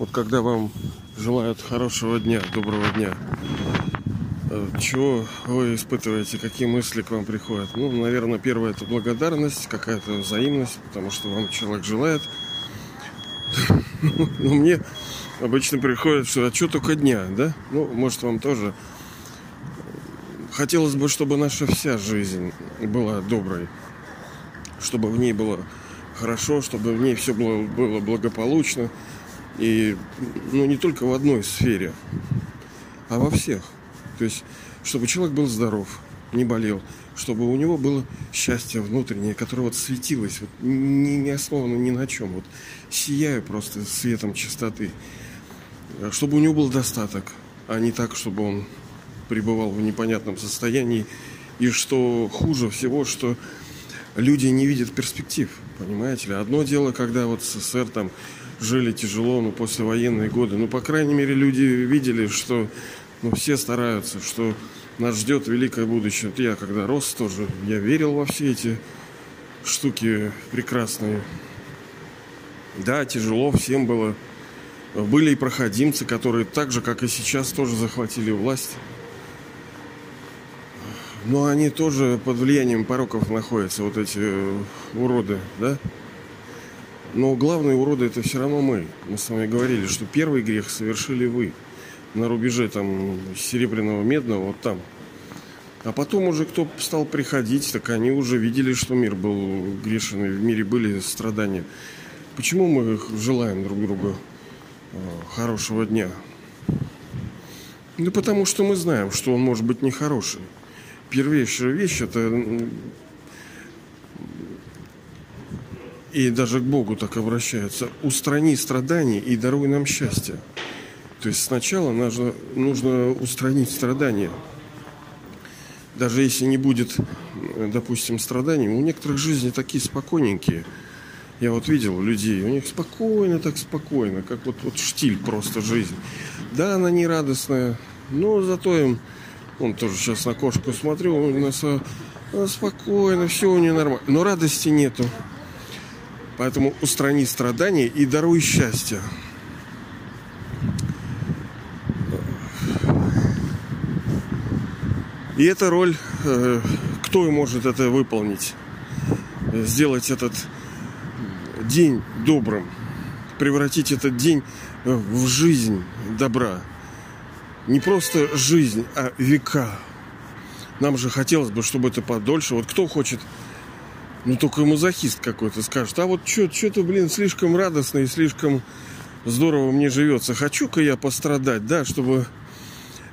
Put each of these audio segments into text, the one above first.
Вот когда вам желают хорошего дня, доброго дня, э, чего вы испытываете, какие мысли к вам приходят? Ну, наверное, первое это благодарность, какая-то взаимность, потому что вам человек желает. Ну, мне обычно приходит, что а что только дня, да? Ну, может, вам тоже. Хотелось бы, чтобы наша вся жизнь была доброй, чтобы в ней было хорошо, чтобы в ней все было благополучно, и ну, не только в одной сфере, а во всех. То есть, чтобы человек был здоров, не болел, чтобы у него было счастье внутреннее, которое вот светилось, вот, не, не основано ни на чем, вот сияю просто светом чистоты. Чтобы у него был достаток, а не так, чтобы он пребывал в непонятном состоянии. И что хуже всего, что люди не видят перспектив, понимаете ли. Одно дело, когда вот СССР там жили тяжело, ну, после военные годы. Ну, по крайней мере, люди видели, что ну, все стараются, что нас ждет великое будущее. Вот я, когда рос тоже, я верил во все эти штуки прекрасные. Да, тяжело всем было. Были и проходимцы, которые так же, как и сейчас, тоже захватили власть. Но они тоже под влиянием пороков находятся, вот эти уроды, да? Но главные уроды это все равно мы. Мы с вами говорили, что первый грех совершили вы. На рубеже там серебряного, медного, вот там. А потом уже кто стал приходить, так они уже видели, что мир был грешен, и в мире были страдания. Почему мы желаем друг другу э, хорошего дня? Ну, потому что мы знаем, что он может быть нехороший. Первейшая вещь это и даже к Богу так обращаются, устрани страдания и даруй нам счастье. То есть сначала нужно, нужно устранить страдания. Даже если не будет, допустим, страданий, у некоторых жизни такие спокойненькие. Я вот видел людей, у них спокойно, так спокойно, как вот, вот штиль просто жизнь. Да, она не радостная, но зато им, он тоже сейчас на кошку смотрю, у нас спокойно, все у нее нормально. Но радости нету. Поэтому устрани страдания и даруй счастье. И эта роль, э, кто может это выполнить? Сделать этот день добрым, превратить этот день в жизнь добра. Не просто жизнь, а века. Нам же хотелось бы, чтобы это подольше. Вот кто хочет ну, только мазохист какой-то скажет, а вот что-то, блин, слишком радостно и слишком здорово мне живется. Хочу-ка я пострадать, да, чтобы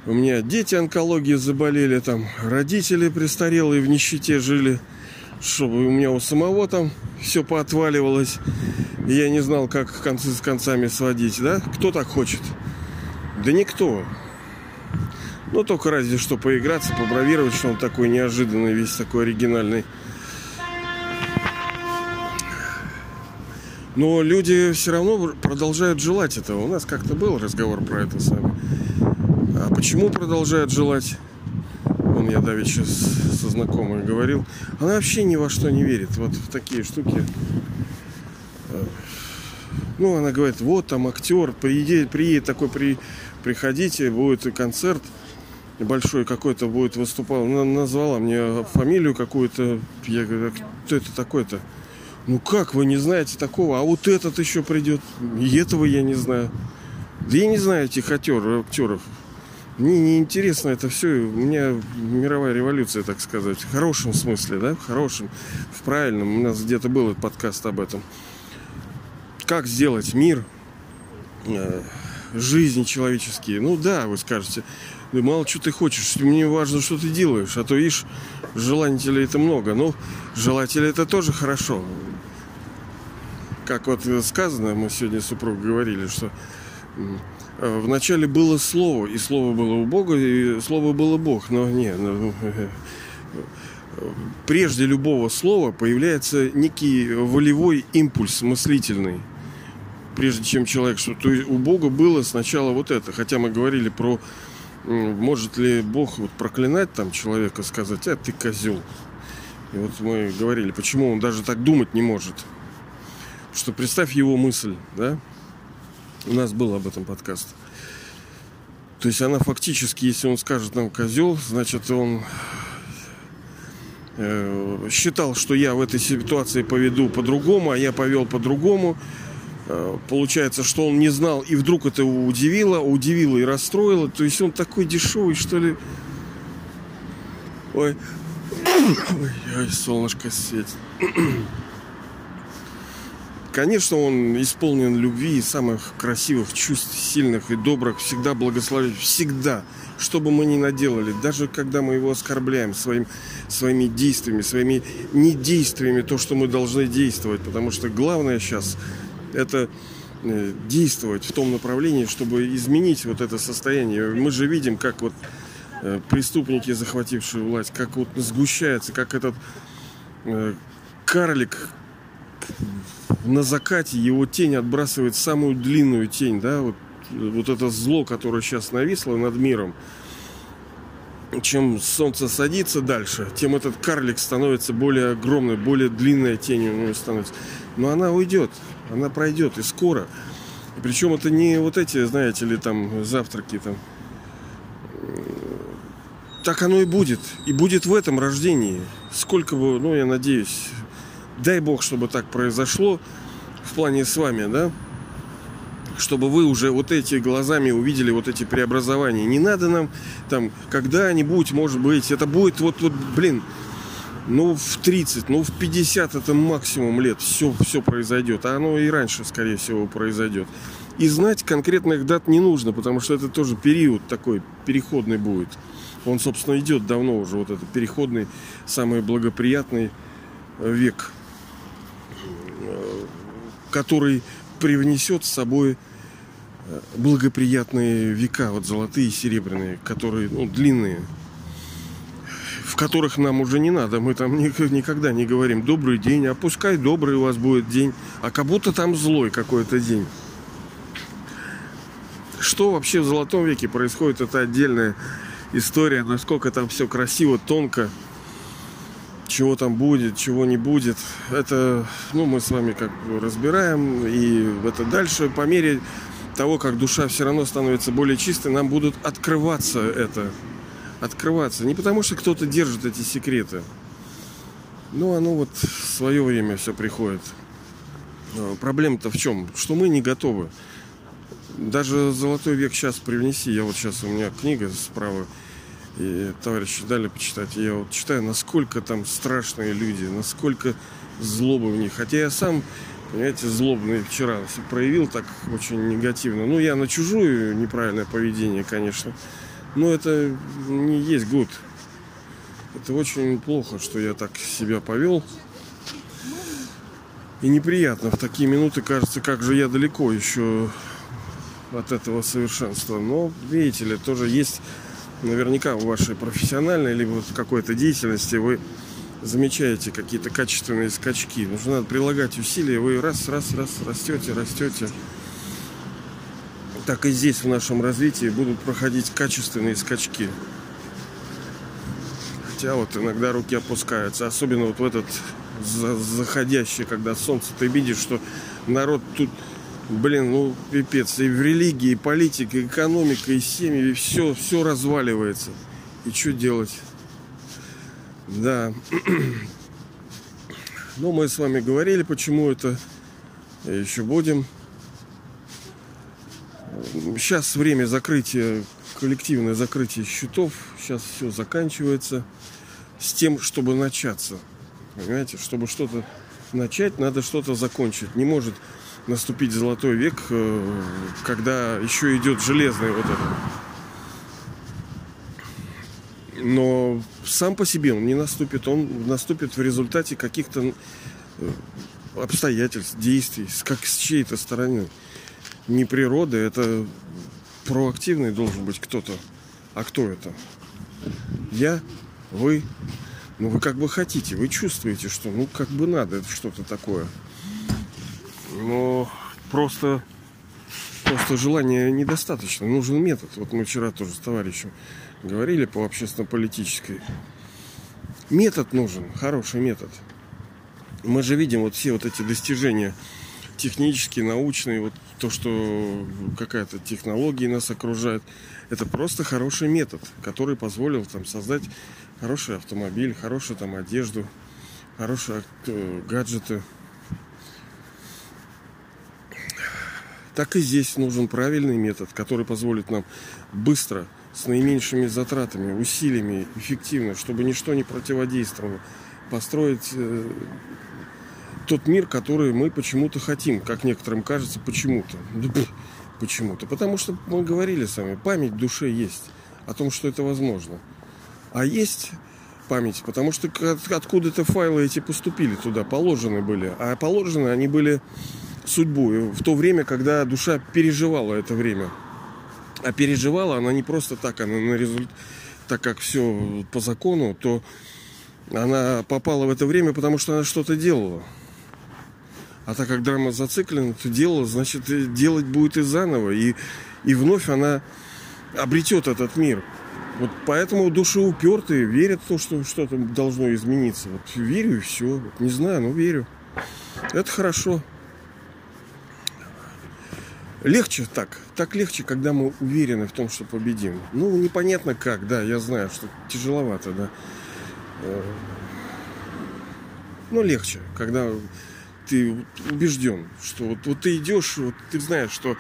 у меня дети онкологии заболели, там, родители престарелые в нищете жили, чтобы у меня у самого там все поотваливалось, и я не знал, как концы с концами сводить, да? Кто так хочет? Да никто. Ну, только разве что поиграться, побравировать, что он такой неожиданный, весь такой оригинальный. Но люди все равно продолжают желать этого. У нас как-то был разговор про это с. А почему продолжают желать? Он я давеча со знакомой говорил. Она вообще ни во что не верит. Вот в такие штуки. Э, ну, она говорит, вот там актер, приедет, приедет такой, при, приходите, будет концерт большой какой-то будет выступал. Она назвала мне фамилию какую-то. Я говорю, а кто это такой-то? Ну как вы не знаете такого? А вот этот еще придет. И этого я не знаю. Да я не знаю этих актеров. Мне не интересно это все. У меня мировая революция, так сказать. В хорошем смысле, да? В хорошем, в правильном. У нас где-то был подкаст об этом. Как сделать мир, э, жизни человеческие. Ну да, вы скажете, да мало что ты хочешь. Мне важно, что ты делаешь. А то, видишь, желателей это много. Ну, желатели это тоже хорошо как вот сказано, мы сегодня с супругой говорили, что э, вначале было слово, и слово было у Бога, и слово было Бог. Но не, ну, прежде любого слова появляется некий волевой импульс мыслительный. Прежде чем человек, что то у Бога было сначала вот это. Хотя мы говорили про может ли Бог вот проклинать там человека, сказать, а ты козел. И вот мы говорили, почему он даже так думать не может что представь его мысль, да? У нас был об этом подкаст. То есть она фактически, если он скажет нам козел, значит он э, считал, что я в этой ситуации поведу по-другому, а я повел по-другому. Э, получается, что он не знал, и вдруг это его удивило, удивило и расстроило. То есть он такой дешевый, что ли. Ой, ой, солнышко светит. Конечно, он исполнен любви и самых красивых чувств, сильных и добрых, всегда благословит, всегда, что бы мы ни наделали, даже когда мы его оскорбляем своим, своими действиями, своими недействиями, то, что мы должны действовать, потому что главное сейчас это э, действовать в том направлении, чтобы изменить вот это состояние. Мы же видим, как вот э, преступники, захватившие власть, как вот сгущается, как этот э, карлик на закате его тень отбрасывает самую длинную тень, да, вот, вот это зло, которое сейчас нависло над миром. Чем солнце садится дальше, тем этот карлик становится более огромной, более длинная тень у него становится. Но она уйдет, она пройдет и скоро. И причем это не вот эти, знаете ли, там завтраки там. Так оно и будет. И будет в этом рождении. Сколько бы, ну, я надеюсь, дай бог, чтобы так произошло в плане с вами, да, чтобы вы уже вот эти глазами увидели вот эти преобразования. Не надо нам там когда-нибудь, может быть, это будет вот, вот блин, ну в 30, ну в 50 это максимум лет все, все произойдет. А оно и раньше, скорее всего, произойдет. И знать конкретных дат не нужно, потому что это тоже период такой переходный будет. Он, собственно, идет давно уже, вот этот переходный, самый благоприятный век который привнесет с собой э, благоприятные века, вот золотые и серебряные, которые ну, длинные, которых нам уже не надо. Мы там никогда не говорим добрый день, а пускай добрый у вас будет день, а как будто там злой какой-то день. Что вообще в Золотом веке происходит, это отдельная история, насколько там все красиво, тонко чего там будет, чего не будет, это, ну, мы с вами как бы разбираем, и это дальше по мере того, как душа все равно становится более чистой, нам будут открываться это, открываться. Не потому, что кто-то держит эти секреты, но оно вот в свое время все приходит. А, проблема-то в чем? Что мы не готовы. Даже золотой век сейчас привнеси. Я вот сейчас у меня книга справа и товарищи дали почитать. Я вот читаю, насколько там страшные люди, насколько злобы в них. Хотя я сам, понимаете, злобный вчера проявил так очень негативно. Ну, я на чужую неправильное поведение, конечно. Но это не есть гуд. Это очень плохо, что я так себя повел. И неприятно. В такие минуты кажется, как же я далеко еще от этого совершенства. Но, видите ли, тоже есть наверняка в вашей профессиональной либо в какой-то деятельности вы замечаете какие-то качественные скачки. Нужно надо прилагать усилия, вы раз, раз, раз растете, растете. Так и здесь в нашем развитии будут проходить качественные скачки. Хотя вот иногда руки опускаются, особенно вот в этот заходящий, когда солнце, ты видишь, что народ тут Блин, ну пипец. И в религии, и политика, и экономика, и семьи, и все, все разваливается. И что делать? Да. Ну, мы с вами говорили, почему это. Еще будем. Сейчас время закрытия, коллективное закрытие счетов. Сейчас все заканчивается. С тем, чтобы начаться. Понимаете, чтобы что-то начать, надо что-то закончить. Не может наступить золотой век, э, когда еще идет железный вот это. Но сам по себе он не наступит, он наступит в результате каких-то э, обстоятельств, действий, как с чьей-то стороны. Не природа, это проактивный должен быть кто-то. А кто это? Я? Вы? Ну, вы как бы хотите, вы чувствуете, что ну как бы надо это что-то такое. Но просто, просто желания недостаточно. Нужен метод. Вот мы вчера тоже с товарищем говорили по общественно-политической. Метод нужен, хороший метод. Мы же видим вот все вот эти достижения технический, научный, вот то, что какая-то технология нас окружает. Это просто хороший метод, который позволил там создать хороший автомобиль, хорошую там одежду, хорошие э, гаджеты. Так и здесь нужен правильный метод, который позволит нам быстро, с наименьшими затратами, усилиями, эффективно, чтобы ничто не противодействовало, построить э, тот мир, который мы почему-то хотим, как некоторым кажется, почему-то. Почему-то. Потому что мы говорили с вами, память в душе есть о том, что это возможно. А есть память, потому что откуда-то файлы эти поступили туда, положены были. А положены они были судьбу в то время, когда душа переживала это время. А переживала она не просто так, она на результат, так как все по закону, то она попала в это время, потому что она что-то делала. А так как драма зациклена, то делала, значит, делать будет и заново. И, и вновь она обретет этот мир. Вот поэтому души упертые, верят в то, что что-то должно измениться. Вот верю и все. Не знаю, но верю. Это хорошо. Легче так. Так легче, когда мы уверены в том, что победим. Ну, непонятно как, да, я знаю, что тяжеловато, да. Э, но легче, когда ты убежден, что вот, вот ты идешь, вот ты знаешь, что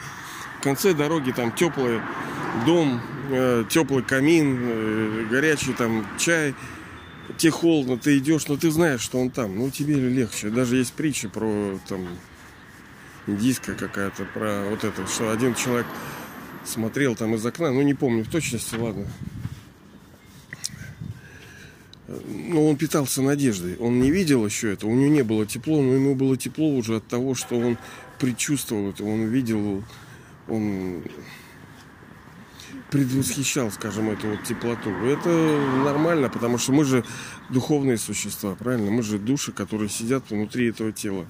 в конце дороги там теплый дом, э, теплый камин, э, горячий там чай, тебе холодно, ты идешь, но ты знаешь, что он там, ну тебе легче. Даже есть притча про там индийская какая-то, про вот это, что один человек смотрел там из окна, ну не помню в точности, ладно. Но он питался надеждой. Он не видел еще это, у него не было тепло, но ему было тепло уже от того, что он предчувствовал это, он видел, он предвосхищал, скажем, эту вот теплоту. Это нормально, потому что мы же духовные существа, правильно? Мы же души, которые сидят внутри этого тела.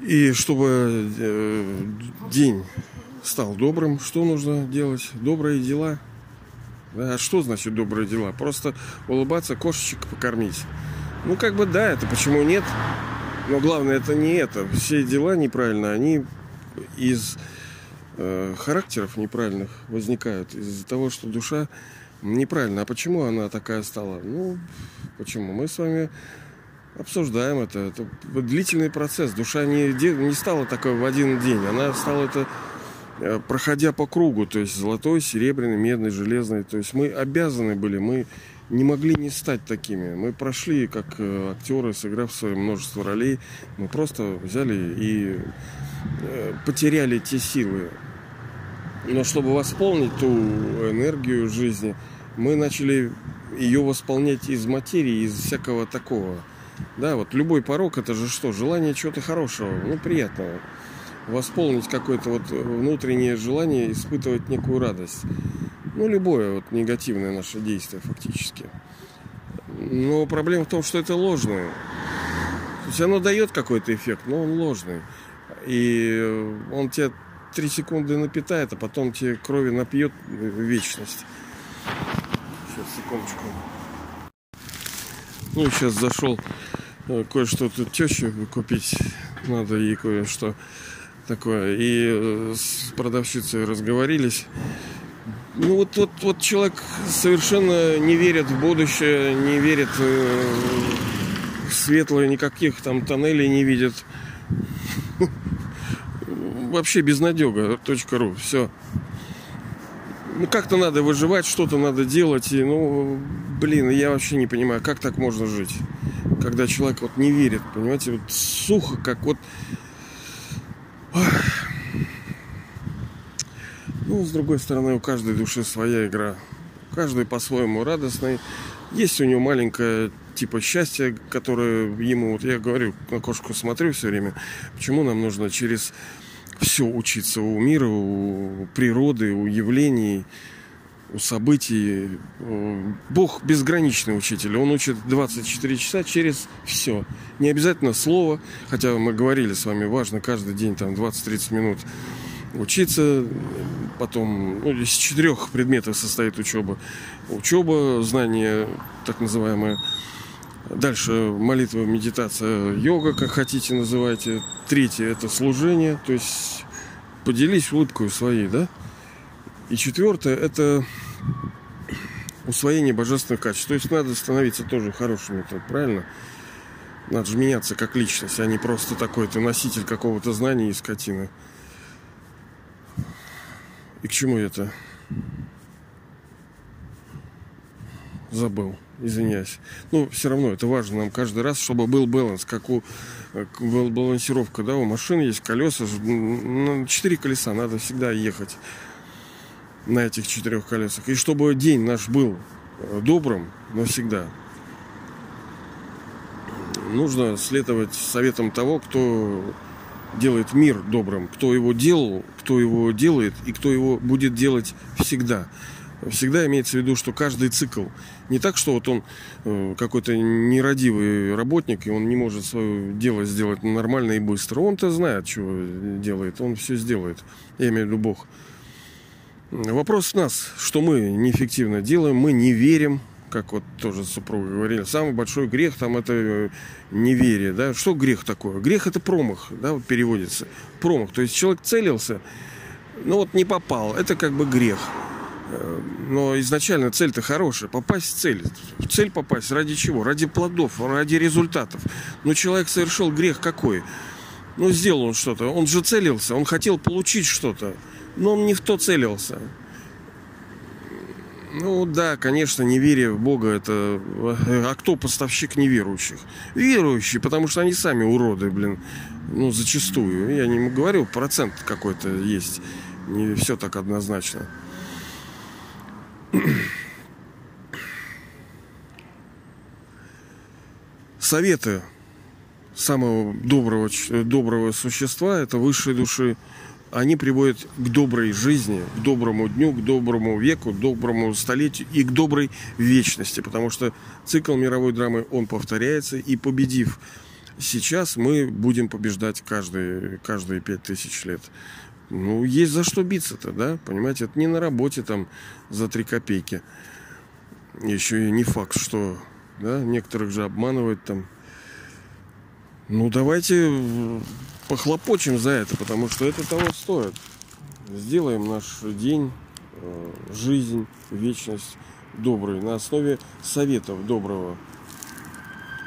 И чтобы э, день стал добрым, что нужно делать? Добрые дела. А что значит добрые дела? Просто улыбаться, кошечек покормить. Ну, как бы да, это почему нет? Но главное это не это. Все дела неправильно, они из э, характеров неправильных возникают. Из-за того, что душа неправильно. А почему она такая стала? Ну, почему? Мы с вами обсуждаем это. Это длительный процесс. Душа не, не стала такой в один день. Она стала это проходя по кругу, то есть золотой, серебряный, медный, железный. То есть мы обязаны были, мы не могли не стать такими. Мы прошли, как э, актеры, сыграв свое множество ролей, мы просто взяли и э, потеряли те силы. Но чтобы восполнить ту энергию жизни, мы начали ее восполнять из материи, из всякого такого – да, вот любой порог это же что? Желание чего-то хорошего, ну, приятного. Восполнить какое-то вот внутреннее желание, испытывать некую радость. Ну, любое вот негативное наше действие фактически. Но проблема в том, что это ложное. То есть оно дает какой-то эффект, но он ложный. И он тебя три секунды напитает, а потом тебе крови напьет вечность. Сейчас, секундочку. Ну, сейчас зашел э, кое-что тут теще купить. Надо ей кое-что такое. И э, с продавщицей разговорились. Ну вот, вот, вот человек совершенно не верит в будущее, не верит э, в светлое, никаких там тоннелей не видит. Вообще безнадега. .ру. Все ну как-то надо выживать, что-то надо делать. И, ну, блин, я вообще не понимаю, как так можно жить, когда человек вот не верит, понимаете, вот сухо, как вот. Ну, с другой стороны, у каждой души своя игра. Каждый по-своему радостный. Есть у него маленькое типа счастье, которое ему, вот я говорю, на кошку смотрю все время, почему нам нужно через все учиться у мира, у природы, у явлений, у событий. Бог безграничный учитель. Он учит 24 часа через все. Не обязательно слово, хотя мы говорили с вами, важно каждый день там 20-30 минут учиться. Потом ну, из четырех предметов состоит учеба. Учеба, знание так называемое Дальше молитва, медитация, йога, как хотите называйте. Третье это служение, то есть поделись улыбкой своей, да? И четвертое это усвоение божественных качеств. То есть надо становиться тоже хорошим, это правильно? Надо же меняться как личность, а не просто такой ты носитель какого-то знания и скотины. И к чему это? Забыл, извиняюсь. Ну, все равно это важно нам каждый раз, чтобы был баланс, как у балансировка, да, у машины есть колеса, четыре колеса надо всегда ехать на этих четырех колесах. И чтобы день наш был э, добрым навсегда, нужно следовать советам того, кто делает мир добрым, кто его делал, кто его делает и кто его будет делать всегда. Всегда имеется в виду, что каждый цикл не так, что вот он э, какой-то нерадивый работник, и он не может свое дело сделать нормально и быстро. Он-то знает, что делает, он все сделает. Я имею в виду Бог. Вопрос в нас, что мы неэффективно делаем, мы не верим, как вот тоже супруга говорили, самый большой грех там это э, неверие, да, что грех такое? Грех это промах, да, вот переводится, промах, то есть человек целился, но вот не попал, это как бы грех. Э, но изначально цель-то хорошая, попасть в цель. В цель попасть ради чего? Ради плодов, ради результатов. Но человек совершил грех какой? Ну, сделал он что-то, он же целился, он хотел получить что-то, но он не в то целился. Ну да, конечно, неверие в Бога это... А кто поставщик неверующих? Верующие, потому что они сами уроды, блин. Ну, зачастую. Я не говорю, процент какой-то есть. Не все так однозначно. Советы самого доброго, доброго существа, это высшей души, они приводят к доброй жизни, к доброму дню, к доброму веку, к доброму столетию и к доброй вечности. Потому что цикл мировой драмы, он повторяется. И победив сейчас, мы будем побеждать каждые, каждые пять тысяч лет. Ну, есть за что биться-то, да? Понимаете, это не на работе там за три копейки. Еще и не факт, что, да, некоторых же обманывают там. Ну, давайте похлопочем за это, потому что это того стоит. Сделаем наш день, э, жизнь, вечность доброй на основе советов доброго